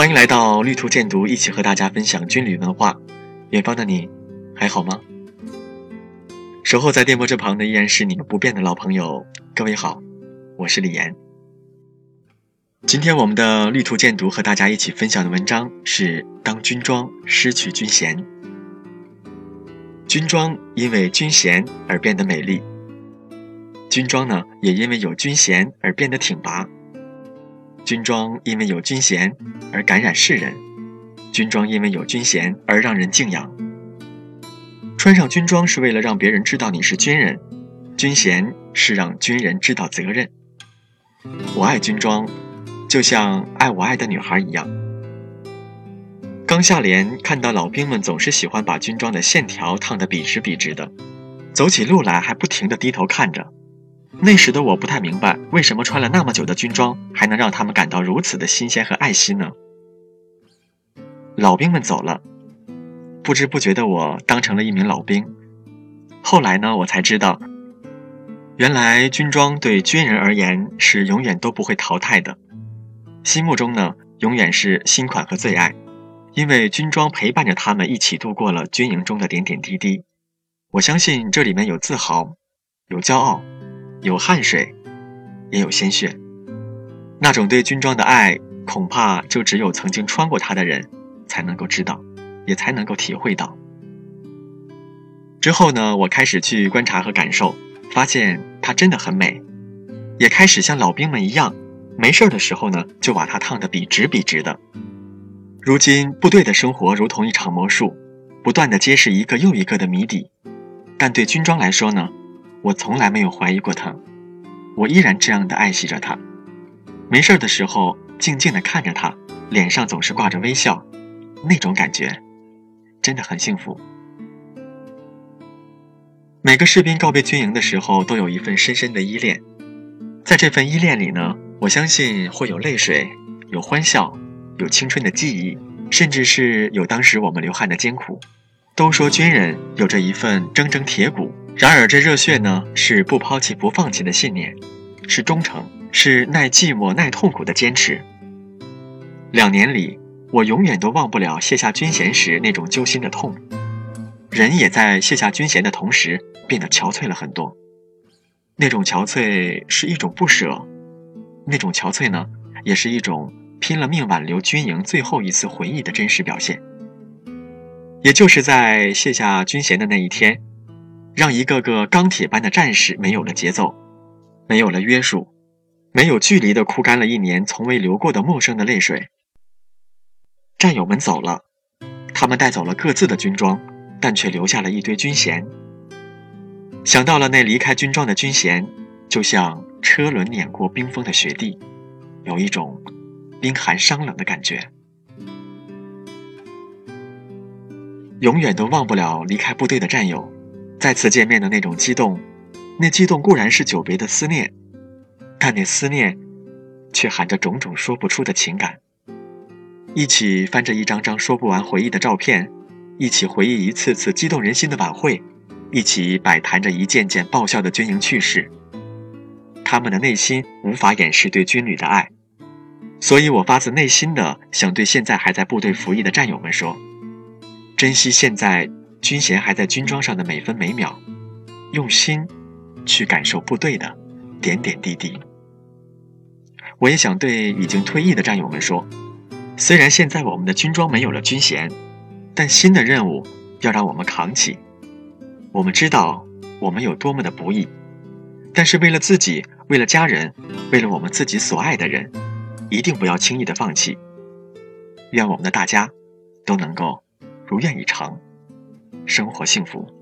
欢迎来到绿图鉴读，一起和大家分享军旅文化。远方的你，还好吗？守候在电波这旁的依然是你们不变的老朋友。各位好，我是李岩。今天我们的绿图鉴读和大家一起分享的文章是：当军装失去军衔，军装因为军衔而变得美丽，军装呢也因为有军衔而变得挺拔。军装因为有军衔而感染世人，军装因为有军衔而让人敬仰。穿上军装是为了让别人知道你是军人，军衔是让军人知道责任。我爱军装，就像爱我爱的女孩一样。刚下连，看到老兵们总是喜欢把军装的线条烫得笔直笔直的，走起路来还不停地低头看着。那时的我不太明白，为什么穿了那么久的军装，还能让他们感到如此的新鲜和爱惜呢？老兵们走了，不知不觉的我当成了一名老兵。后来呢，我才知道，原来军装对军人而言是永远都不会淘汰的，心目中呢，永远是新款和最爱，因为军装陪伴着他们一起度过了军营中的点点滴滴。我相信这里面有自豪，有骄傲。有汗水，也有鲜血，那种对军装的爱，恐怕就只有曾经穿过它的人，才能够知道，也才能够体会到。之后呢，我开始去观察和感受，发现它真的很美，也开始像老兵们一样，没事的时候呢，就把它烫得笔直笔直的。如今部队的生活如同一场魔术，不断的揭示一个又一个的谜底，但对军装来说呢？我从来没有怀疑过他，我依然这样的爱惜着他。没事的时候，静静的看着他，脸上总是挂着微笑，那种感觉真的很幸福。每个士兵告别军营的时候，都有一份深深的依恋，在这份依恋里呢，我相信会有泪水，有欢笑，有青春的记忆，甚至是有当时我们流汗的艰苦。都说军人有着一份铮铮铁骨。然而，这热血呢，是不抛弃、不放弃的信念，是忠诚，是耐寂寞、耐痛苦的坚持。两年里，我永远都忘不了卸下军衔时那种揪心的痛。人也在卸下军衔的同时变得憔悴了很多。那种憔悴是一种不舍，那种憔悴呢，也是一种拼了命挽留军营最后一次回忆的真实表现。也就是在卸下军衔的那一天。让一个个钢铁般的战士没有了节奏，没有了约束，没有距离的哭干了一年从未流过的陌生的泪水。战友们走了，他们带走了各自的军装，但却留下了一堆军衔。想到了那离开军装的军衔，就像车轮碾过冰封的雪地，有一种冰寒伤冷的感觉。永远都忘不了离开部队的战友。再次见面的那种激动，那激动固然是久别的思念，但那思念，却含着种种说不出的情感。一起翻着一张张说不完回忆的照片，一起回忆一次次激动人心的晚会，一起摆谈着一件件爆笑的军营趣事。他们的内心无法掩饰对军旅的爱，所以我发自内心的想对现在还在部队服役的战友们说：珍惜现在。军衔还在军装上的每分每秒，用心去感受部队的点点滴滴。我也想对已经退役的战友们说：虽然现在我们的军装没有了军衔，但新的任务要让我们扛起。我们知道我们有多么的不易，但是为了自己，为了家人，为了我们自己所爱的人，一定不要轻易的放弃。愿我们的大家都能够如愿以偿。生活幸福。